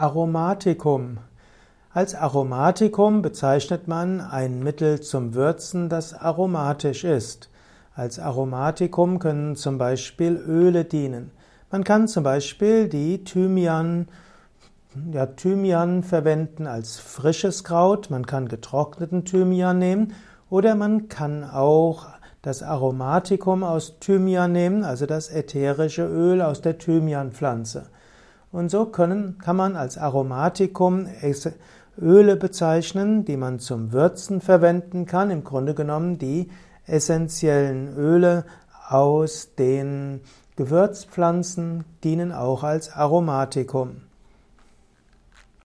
Aromatikum. Als Aromatikum bezeichnet man ein Mittel zum Würzen, das aromatisch ist. Als Aromatikum können zum Beispiel Öle dienen. Man kann zum Beispiel die Thymian, ja, Thymian verwenden als frisches Kraut. Man kann getrockneten Thymian nehmen oder man kann auch das Aromatikum aus Thymian nehmen, also das ätherische Öl aus der Thymianpflanze. Und so können, kann man als Aromatikum Öle bezeichnen, die man zum Würzen verwenden kann. Im Grunde genommen die essentiellen Öle aus den Gewürzpflanzen dienen auch als Aromatikum.